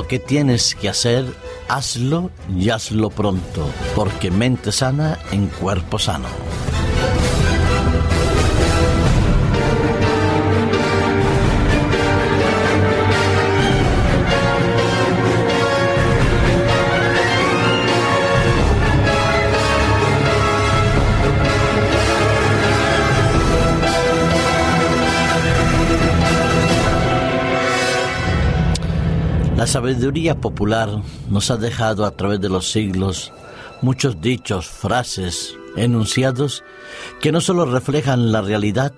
Lo que tienes que hacer, hazlo y hazlo pronto, porque mente sana en cuerpo sano. La sabiduría popular nos ha dejado a través de los siglos muchos dichos, frases, enunciados que no solo reflejan la realidad,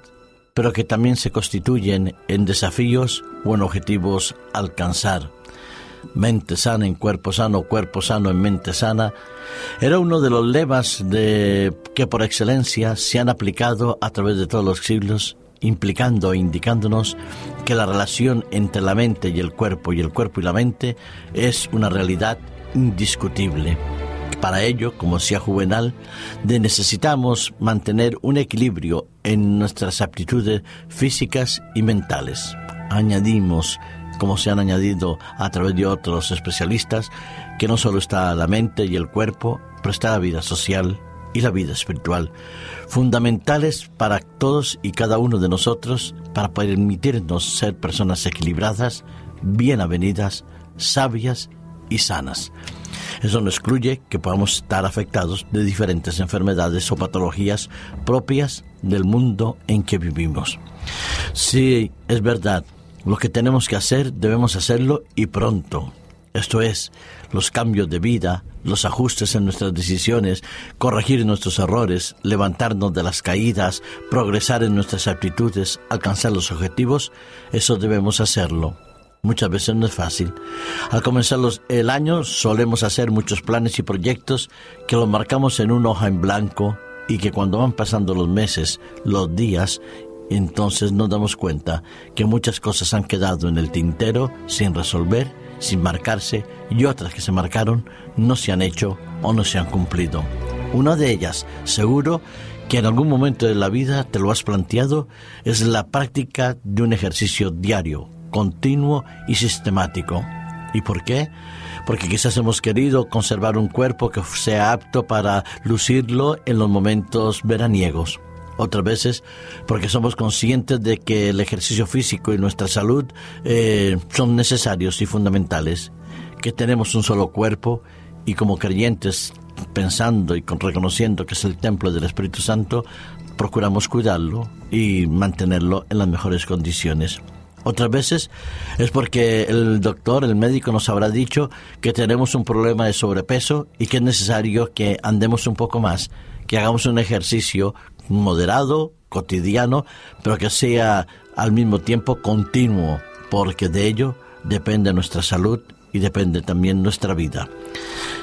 pero que también se constituyen en desafíos o en objetivos a alcanzar. Mente sana en cuerpo sano, cuerpo sano en mente sana, era uno de los lemas de, que por excelencia se han aplicado a través de todos los siglos implicando e indicándonos que la relación entre la mente y el cuerpo y el cuerpo y la mente es una realidad indiscutible. Para ello, como decía Juvenal, necesitamos mantener un equilibrio en nuestras aptitudes físicas y mentales. Añadimos, como se han añadido a través de otros especialistas, que no solo está la mente y el cuerpo, pero está la vida social, y la vida espiritual, fundamentales para todos y cada uno de nosotros para permitirnos ser personas equilibradas, bien avenidas, sabias y sanas. Eso no excluye que podamos estar afectados de diferentes enfermedades o patologías propias del mundo en que vivimos. Sí, es verdad, lo que tenemos que hacer debemos hacerlo y pronto. Esto es, los cambios de vida, los ajustes en nuestras decisiones, corregir nuestros errores, levantarnos de las caídas, progresar en nuestras aptitudes, alcanzar los objetivos, eso debemos hacerlo. Muchas veces no es fácil. Al comenzar el año solemos hacer muchos planes y proyectos que los marcamos en una hoja en blanco y que cuando van pasando los meses, los días, entonces nos damos cuenta que muchas cosas han quedado en el tintero sin resolver sin marcarse y otras que se marcaron no se han hecho o no se han cumplido. Una de ellas, seguro que en algún momento de la vida te lo has planteado, es la práctica de un ejercicio diario, continuo y sistemático. ¿Y por qué? Porque quizás hemos querido conservar un cuerpo que sea apto para lucirlo en los momentos veraniegos otras veces porque somos conscientes de que el ejercicio físico y nuestra salud eh, son necesarios y fundamentales, que tenemos un solo cuerpo y como creyentes, pensando y reconociendo que es el templo del Espíritu Santo, procuramos cuidarlo y mantenerlo en las mejores condiciones. Otras veces es porque el doctor, el médico nos habrá dicho que tenemos un problema de sobrepeso y que es necesario que andemos un poco más, que hagamos un ejercicio moderado, cotidiano, pero que sea al mismo tiempo continuo, porque de ello depende nuestra salud y depende también nuestra vida.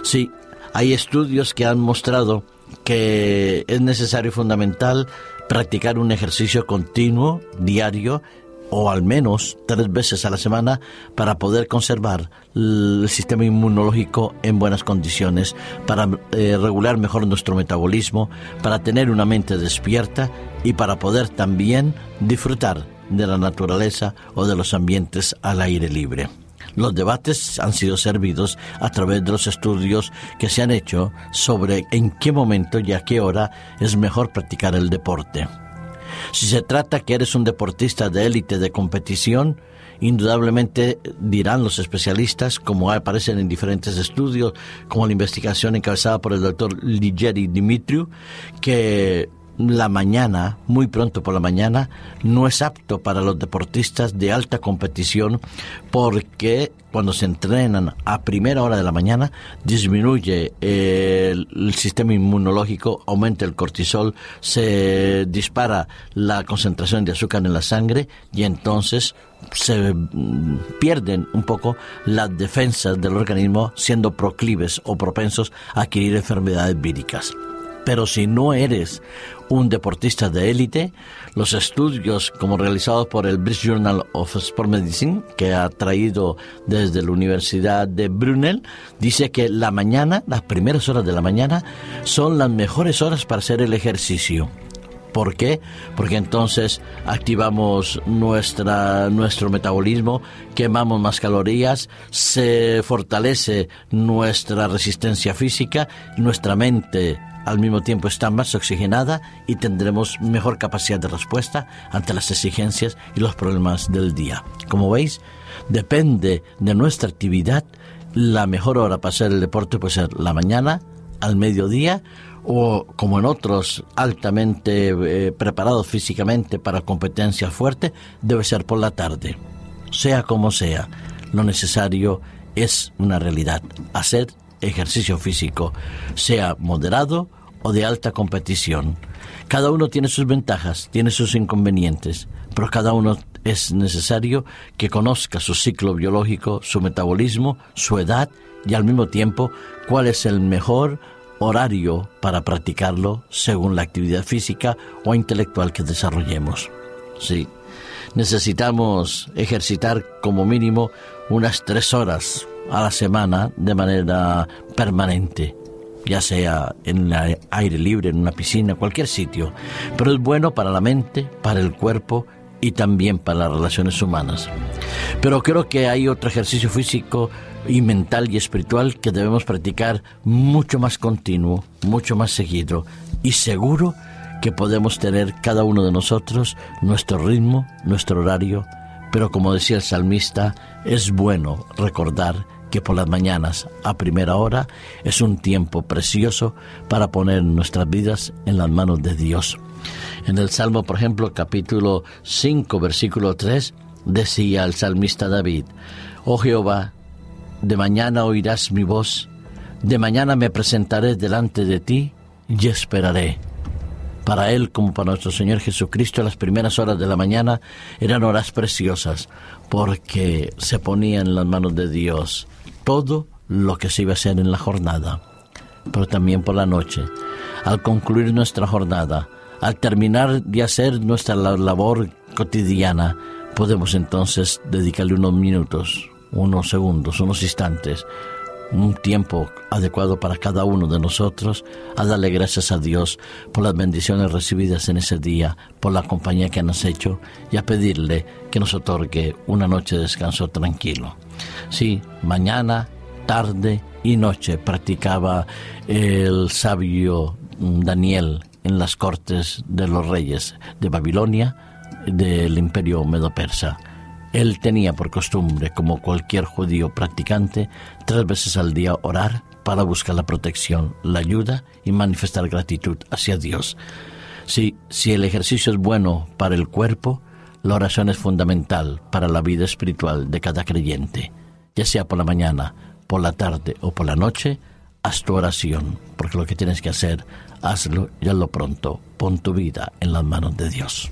Sí, hay estudios que han mostrado que es necesario y fundamental practicar un ejercicio continuo, diario, o al menos tres veces a la semana para poder conservar el sistema inmunológico en buenas condiciones, para eh, regular mejor nuestro metabolismo, para tener una mente despierta y para poder también disfrutar de la naturaleza o de los ambientes al aire libre. Los debates han sido servidos a través de los estudios que se han hecho sobre en qué momento y a qué hora es mejor practicar el deporte. Si se trata que eres un deportista de élite de competición, indudablemente dirán los especialistas, como aparecen en diferentes estudios, como la investigación encabezada por el doctor Ligeri Dimitriou, que la mañana, muy pronto por la mañana, no es apto para los deportistas de alta competición porque cuando se entrenan a primera hora de la mañana disminuye el, sistema inmunológico, aumenta el cortisol, se dispara la concentración de azúcar en la sangre y entonces se mm, pierden un poco las defensas del organismo siendo proclives o propensos a adquirir enfermedades víricas. Pero si no eres un deportista de élite, los estudios como realizados por el British Journal of Sport Medicine, que ha traído desde la Universidad de Brunel, dice que la mañana, las primeras horas de la mañana, son las mejores horas para hacer el ejercicio. ¿Por qué? Porque entonces activamos nuestra, nuestro metabolismo, quemamos más calorías, se fortalece nuestra resistencia física, nuestra mente al mismo tiempo está más oxigenada y tendremos mejor capacidad de respuesta ante las exigencias y los problemas del día. Como veis, depende de nuestra actividad, la mejor hora para hacer el deporte puede ser la mañana, al mediodía o como en otros altamente eh, preparados físicamente para competencia fuerte, debe ser por la tarde. Sea como sea, lo necesario es una realidad, hacer ejercicio físico, sea moderado o de alta competición. Cada uno tiene sus ventajas, tiene sus inconvenientes, pero cada uno es necesario que conozca su ciclo biológico, su metabolismo, su edad y al mismo tiempo cuál es el mejor horario para practicarlo según la actividad física o intelectual que desarrollemos. Sí, necesitamos ejercitar como mínimo unas tres horas a la semana de manera permanente, ya sea en el aire libre, en una piscina, cualquier sitio, pero es bueno para la mente, para el cuerpo y también para las relaciones humanas. Pero creo que hay otro ejercicio físico y mental y espiritual que debemos practicar mucho más continuo, mucho más seguido y seguro que podemos tener cada uno de nosotros nuestro ritmo, nuestro horario, pero como decía el salmista, es bueno recordar que por las mañanas a primera hora es un tiempo precioso para poner nuestras vidas en las manos de Dios. En el Salmo, por ejemplo, capítulo 5, versículo 3, decía el salmista David, Oh Jehová, de mañana oirás mi voz, de mañana me presentaré delante de ti y esperaré. Para Él, como para nuestro Señor Jesucristo, las primeras horas de la mañana eran horas preciosas, porque se ponía en las manos de Dios todo lo que se iba a hacer en la jornada, pero también por la noche. Al concluir nuestra jornada, al terminar de hacer nuestra labor cotidiana, podemos entonces dedicarle unos minutos, unos segundos, unos instantes, un tiempo adecuado para cada uno de nosotros a darle gracias a Dios por las bendiciones recibidas en ese día, por la compañía que nos ha hecho y a pedirle que nos otorgue una noche de descanso tranquilo. Sí, mañana, tarde y noche practicaba el sabio Daniel en las cortes de los reyes de Babilonia del imperio medo-persa él tenía por costumbre, como cualquier judío practicante, tres veces al día orar para buscar la protección, la ayuda y manifestar gratitud hacia Dios. Si, si el ejercicio es bueno para el cuerpo, la oración es fundamental para la vida espiritual de cada creyente. Ya sea por la mañana, por la tarde o por la noche, haz tu oración, porque lo que tienes que hacer, hazlo y hazlo pronto. Pon tu vida en las manos de Dios.